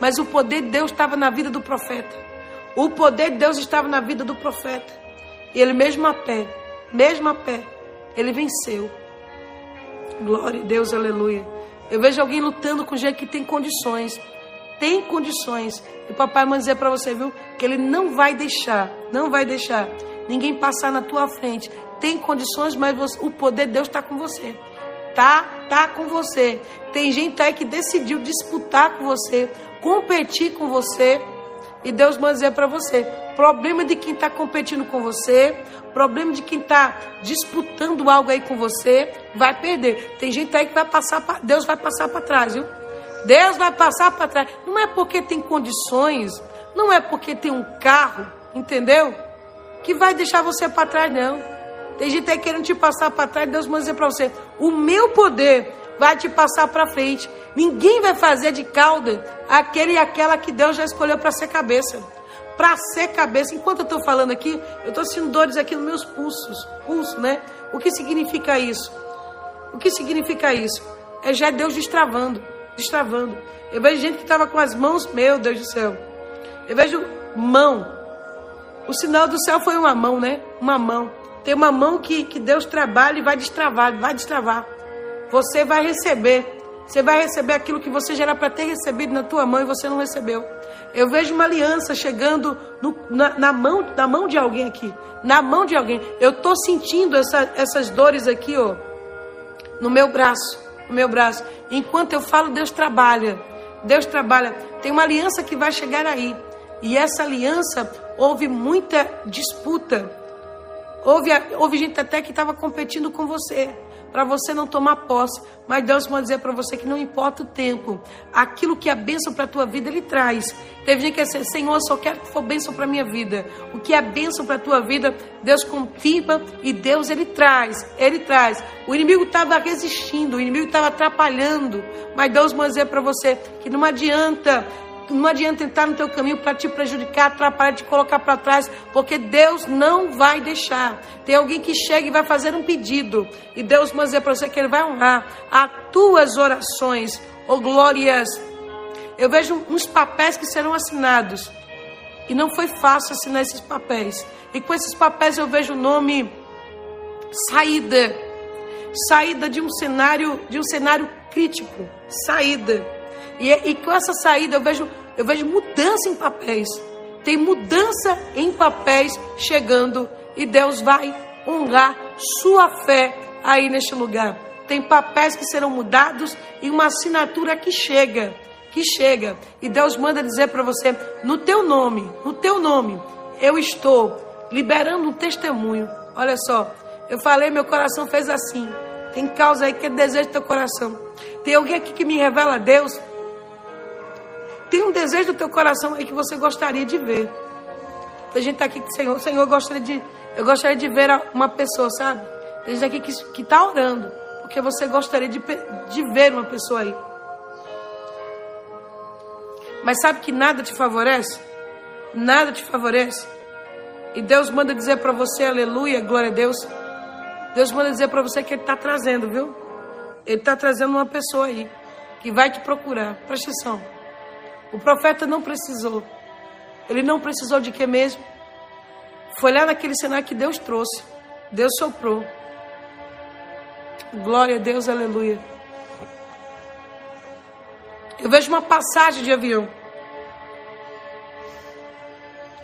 Mas o poder de Deus estava na vida do profeta. O poder de Deus estava na vida do profeta. E ele mesmo a pé, mesmo a pé, ele venceu. Glória a Deus, aleluia. Eu vejo alguém lutando com gente que tem condições. Tem condições. E o papai manda dizer para você, viu? Que ele não vai deixar, não vai deixar ninguém passar na tua frente tem condições, mas você, o poder de Deus está com você. Tá, tá com você. Tem gente aí que decidiu disputar com você, competir com você. E Deus manda dizer para você: problema de quem está competindo com você, problema de quem está disputando algo aí com você, vai perder. Tem gente aí que vai passar, Deus vai passar para trás, viu? Deus vai passar para trás. Não é porque tem condições, não é porque tem um carro, entendeu? Que vai deixar você para trás, não. Tem gente aí querendo te passar para trás, Deus manda dizer para você: o meu poder vai te passar para frente. Ninguém vai fazer de cauda aquele e aquela que Deus já escolheu para ser cabeça. Para ser cabeça. Enquanto eu estou falando aqui, eu estou sentindo dores aqui nos meus pulsos. Pulso, né? O que significa isso? O que significa isso? É já Deus destravando, destravando. Eu vejo gente que estava com as mãos, meu Deus do céu. Eu vejo mão. O sinal do céu foi uma mão, né? Uma mão. Tem uma mão que, que Deus trabalha e vai destravar, vai destravar. Você vai receber. Você vai receber aquilo que você já era para ter recebido na tua mão e você não recebeu. Eu vejo uma aliança chegando no, na, na, mão, na mão de alguém aqui. Na mão de alguém. Eu estou sentindo essa, essas dores aqui, ó. No meu braço. No meu braço. Enquanto eu falo, Deus trabalha. Deus trabalha. Tem uma aliança que vai chegar aí. E essa aliança houve muita disputa. Houve, houve gente até que estava competindo com você, para você não tomar posse. Mas Deus vai dizer para você que não importa o tempo, aquilo que é bênção para a tua vida, Ele traz. Teve gente que disse, Senhor, eu só quero que for bênção para a minha vida. O que é bênção para a tua vida, Deus confirma e Deus, Ele traz. Ele traz. O inimigo estava resistindo, o inimigo estava atrapalhando. Mas Deus vai dizer para você que não adianta não adianta entrar no teu caminho para te prejudicar, atrapalhar, te colocar para trás, porque Deus não vai deixar. Tem alguém que chega e vai fazer um pedido, e Deus manda dizer para você que Ele vai honrar as tuas orações, oh glórias. Eu vejo uns papéis que serão assinados, e não foi fácil assinar esses papéis. E com esses papéis eu vejo o nome saída, saída de um cenário, de um cenário crítico, saída. E, e com essa saída eu vejo, eu vejo mudança em papéis. Tem mudança em papéis chegando e Deus vai honrar sua fé aí neste lugar. Tem papéis que serão mudados e uma assinatura que chega, que chega. E Deus manda dizer para você, no teu nome, no teu nome, eu estou liberando um testemunho. Olha só, eu falei, meu coração fez assim. Tem causa aí que é desejo do teu coração. Tem alguém aqui que me revela a Deus. Tem um desejo do teu coração aí que você gostaria de ver. Tem gente aqui que, Senhor, Senhor, eu gostaria de, eu gostaria de ver uma pessoa, sabe? Tem gente aqui que está orando, porque você gostaria de, de ver uma pessoa aí. Mas sabe que nada te favorece? Nada te favorece. E Deus manda dizer para você, aleluia, glória a Deus. Deus manda dizer para você que Ele está trazendo, viu? Ele está trazendo uma pessoa aí que vai te procurar. Presta atenção. O profeta não precisou. Ele não precisou de quê mesmo? Foi lá naquele cenário que Deus trouxe. Deus soprou. Glória a Deus, aleluia. Eu vejo uma passagem de avião.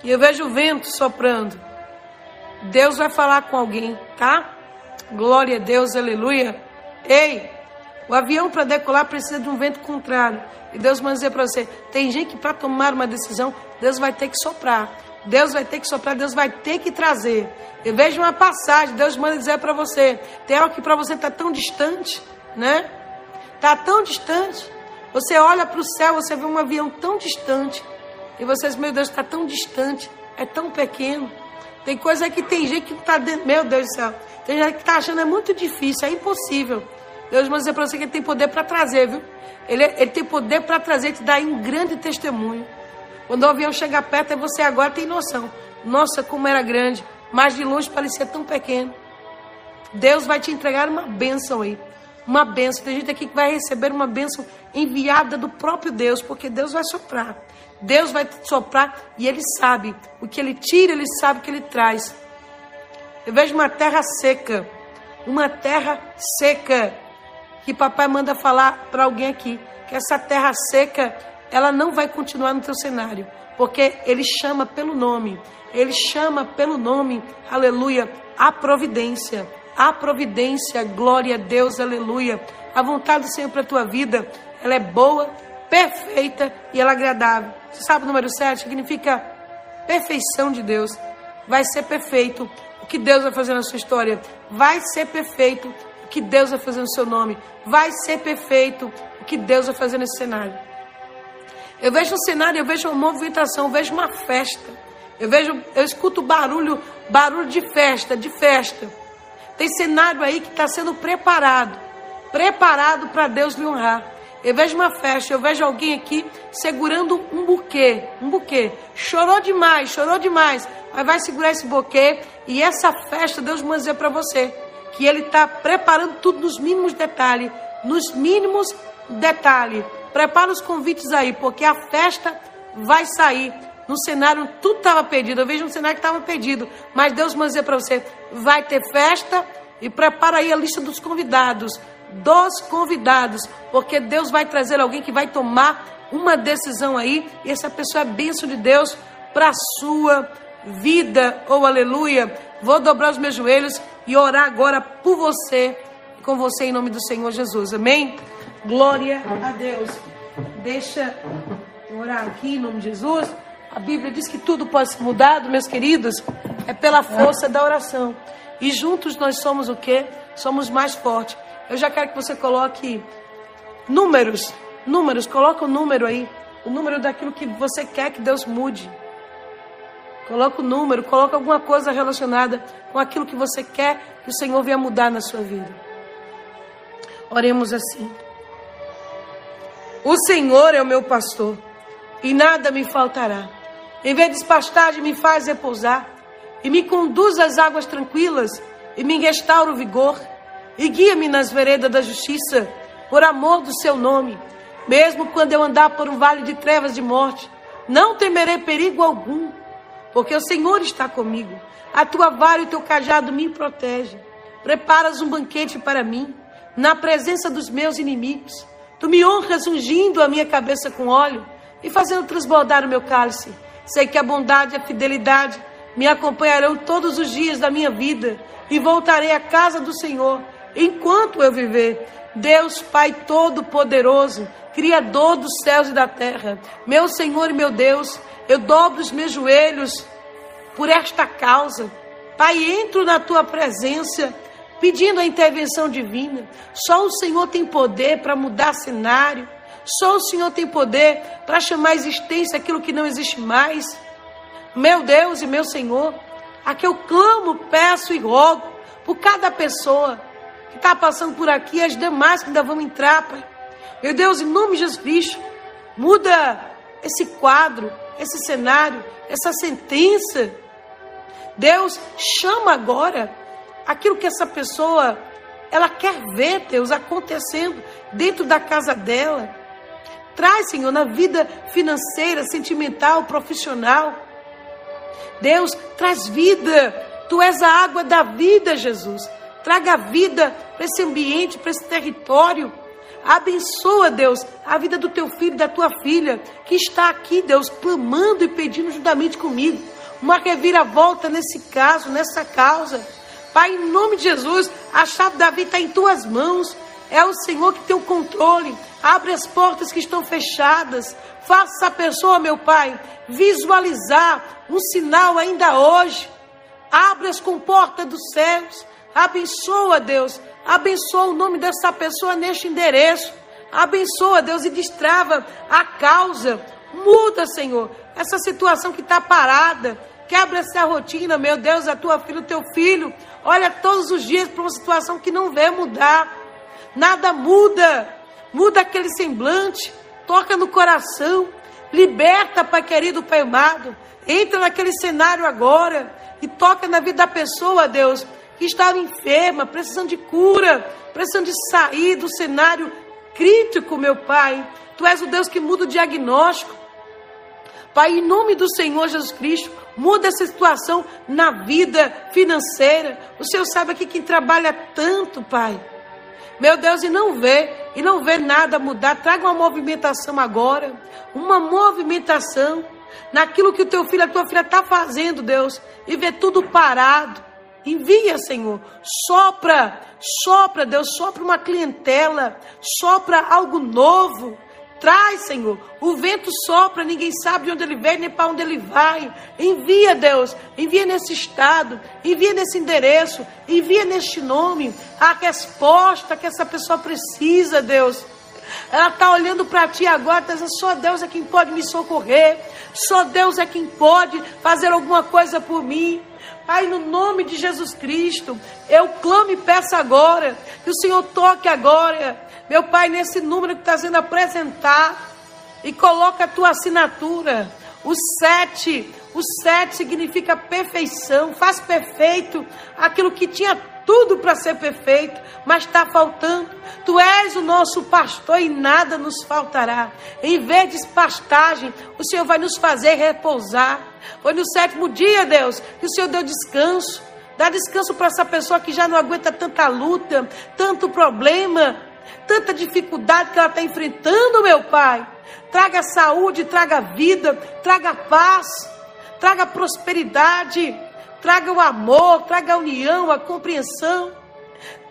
E eu vejo o vento soprando. Deus vai falar com alguém, tá? Glória a Deus, aleluia. Ei, o avião para decolar precisa de um vento contrário. E Deus vai dizer para você: tem gente que para tomar uma decisão, Deus vai ter que soprar. Deus vai ter que soprar, Deus vai ter que trazer. Eu vejo uma passagem, Deus manda dizer para você: tem algo que para você está tão distante, né? Está tão distante. Você olha para o céu, você vê um avião tão distante. E vocês, meu Deus, está tão distante, é tão pequeno. Tem coisa que tem gente que está. Meu Deus do céu. Tem gente que está achando é muito difícil, é impossível. Deus vai dizer para você que ele tem poder para trazer, viu? Ele, ele tem poder para trazer te dar um grande testemunho. Quando o avião chega perto, você agora tem noção. Nossa, como era grande, mas de longe parecia tão pequeno. Deus vai te entregar uma bênção aí. Uma bênção. Tem gente aqui que vai receber uma bênção enviada do próprio Deus, porque Deus vai soprar. Deus vai soprar e Ele sabe o que Ele tira, Ele sabe o que Ele traz. Eu vejo uma terra seca, uma terra seca, que papai manda falar para alguém aqui, que essa terra seca, ela não vai continuar no teu cenário, porque ele chama pelo nome, ele chama pelo nome, aleluia, a providência, a providência, glória a Deus, aleluia. A vontade do Senhor para a tua vida, ela é boa, perfeita e ela é agradável. Você sabe o número 7? Significa perfeição de Deus. Vai ser perfeito o que Deus vai fazer na sua história. Vai ser perfeito que Deus vai fazer no seu nome. Vai ser perfeito o que Deus vai fazer nesse cenário. Eu vejo um cenário, eu vejo uma movimentação, eu vejo uma festa. Eu vejo, eu escuto barulho, barulho de festa, de festa. Tem cenário aí que está sendo preparado, preparado para Deus lhe honrar. Eu vejo uma festa, eu vejo alguém aqui segurando um buquê, um buquê. Chorou demais, chorou demais, mas vai segurar esse buquê e essa festa Deus manda dizer para você que Ele está preparando tudo nos mínimos detalhes, nos mínimos detalhes. Prepara os convites aí, porque a festa vai sair. No cenário tudo estava perdido. Eu vejo um cenário que estava perdido, mas Deus manda dizer para você: vai ter festa e prepara aí a lista dos convidados dos convidados, porque Deus vai trazer alguém que vai tomar uma decisão aí, e essa pessoa é bênção de Deus para a sua vida. Oh, aleluia! Vou dobrar os meus joelhos e orar agora por você, com você em nome do Senhor Jesus. Amém? Glória a Deus. Deixa eu orar aqui em nome de Jesus. A Bíblia diz que tudo pode ser mudado, meus queridos, é pela força da oração. E juntos nós somos o quê? Somos mais fortes. Eu já quero que você coloque números. Números, coloca o número aí. O número daquilo que você quer que Deus mude. Coloca o número, coloca alguma coisa relacionada com aquilo que você quer que o Senhor venha mudar na sua vida. Oremos assim. O Senhor é o meu pastor e nada me faltará. Em vez de pastagem, me faz repousar, e me conduz às águas tranquilas, e me restaura o vigor, e guia-me nas veredas da justiça, por amor do seu nome. Mesmo quando eu andar por um vale de trevas de morte, não temerei perigo algum, porque o Senhor está comigo. A tua vara e o teu cajado me protegem. Preparas um banquete para mim, na presença dos meus inimigos. Tu me honras ungindo a minha cabeça com óleo e fazendo transbordar o meu cálice. Sei que a bondade e a fidelidade me acompanharão todos os dias da minha vida e voltarei à casa do Senhor enquanto eu viver. Deus Pai Todo-Poderoso, Criador dos céus e da terra, meu Senhor e meu Deus, eu dobro os meus joelhos por esta causa. Pai, entro na tua presença pedindo a intervenção divina. Só o Senhor tem poder para mudar cenário. Só o Senhor tem poder para chamar à existência aquilo que não existe mais. Meu Deus e meu Senhor, aqui eu clamo, peço e rogo por cada pessoa que está passando por aqui, as demais que ainda vão entrar, Pai. Meu Deus, em nome de Jesus Cristo, muda esse quadro, esse cenário, essa sentença. Deus chama agora aquilo que essa pessoa ela quer ver, Deus, acontecendo dentro da casa dela. Traz, Senhor, na vida financeira, sentimental, profissional. Deus, traz vida. Tu és a água da vida, Jesus. Traga vida para esse ambiente, para esse território. Abençoa, Deus, a vida do teu filho, da tua filha, que está aqui, Deus, clamando e pedindo juntamente comigo. Uma reviravolta nesse caso, nessa causa. Pai, em nome de Jesus, a chave da vida está em tuas mãos. É o Senhor que tem o controle. Abre as portas que estão fechadas. Faça a pessoa, meu Pai, visualizar um sinal ainda hoje. Abre as comportas dos céus Abençoa, Deus. Abençoa o nome dessa pessoa neste endereço. Abençoa, Deus, e destrava a causa. Muda, Senhor, essa situação que está parada. Quebra essa rotina, meu Deus, a tua filha, o teu filho. Olha todos os dias para uma situação que não vê mudar. Nada muda. Muda aquele semblante. Toca no coração. Liberta, Pai querido, Pai amado. Entra naquele cenário agora e toca na vida da pessoa, Deus que estava enferma, precisando de cura, precisando de sair do cenário crítico, meu Pai. Tu és o Deus que muda o diagnóstico. Pai, em nome do Senhor Jesus Cristo, muda essa situação na vida financeira. O Senhor sabe aqui quem trabalha tanto, Pai. Meu Deus, e não vê, e não vê nada mudar. Traga uma movimentação agora, uma movimentação naquilo que o teu filho, a tua filha está fazendo, Deus, e vê tudo parado Envia, Senhor. Sopra, sopra, Deus, sopra uma clientela, sopra algo novo. Traz, Senhor. O vento sopra, ninguém sabe de onde ele vem nem para onde ele vai. Envia, Deus. Envia nesse estado, envia nesse endereço, envia neste nome a resposta que essa pessoa precisa, Deus. Ela está olhando para ti agora, está dizendo: só Deus é quem pode me socorrer, só Deus é quem pode fazer alguma coisa por mim. Pai, no nome de Jesus Cristo, eu clamo e peço agora, que o Senhor toque agora, meu Pai, nesse número que está sendo apresentado, e coloca a tua assinatura. O sete, o sete significa perfeição, faz perfeito aquilo que tinha tudo para ser perfeito, mas está faltando. Tu és o nosso pastor e nada nos faltará. Em vez de pastagem, o Senhor vai nos fazer repousar. Foi no sétimo dia, Deus, que o Senhor deu descanso. Dá descanso para essa pessoa que já não aguenta tanta luta, tanto problema, tanta dificuldade que ela está enfrentando, meu Pai. Traga saúde, traga vida, traga paz, traga prosperidade traga o amor, traga a união, a compreensão.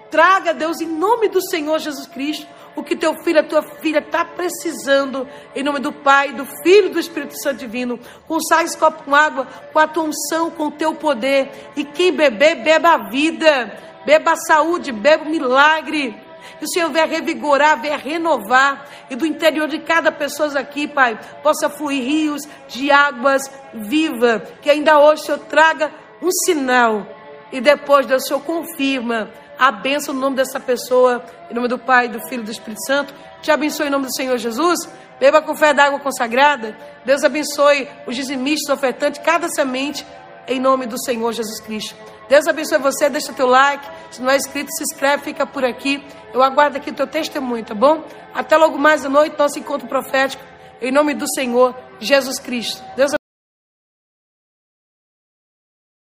Traga, Deus, em nome do Senhor Jesus Cristo, o que teu filho, a tua filha está precisando, em nome do Pai, do Filho e do Espírito Santo Divino. Consagre esse copo com água, com a tua unção, com o teu poder. E quem beber, beba a vida, beba a saúde, beba o milagre. Que o Senhor venha revigorar, venha renovar. E do interior de cada pessoa aqui, Pai, possa fluir rios de águas vivas. Que ainda hoje o Senhor traga um sinal. E depois Deus, o Senhor confirma a bênção no nome dessa pessoa, em nome do Pai, do Filho e do Espírito Santo. te abençoe em nome do Senhor Jesus. Beba com fé da água consagrada. Deus abençoe os dizimistas, ofertantes, cada semente, em nome do Senhor Jesus Cristo. Deus abençoe você, deixa teu like. Se não é inscrito, se inscreve, fica por aqui. Eu aguardo aqui teu testemunho, tá bom? Até logo mais à noite, nosso encontro profético, em nome do Senhor Jesus Cristo. Deus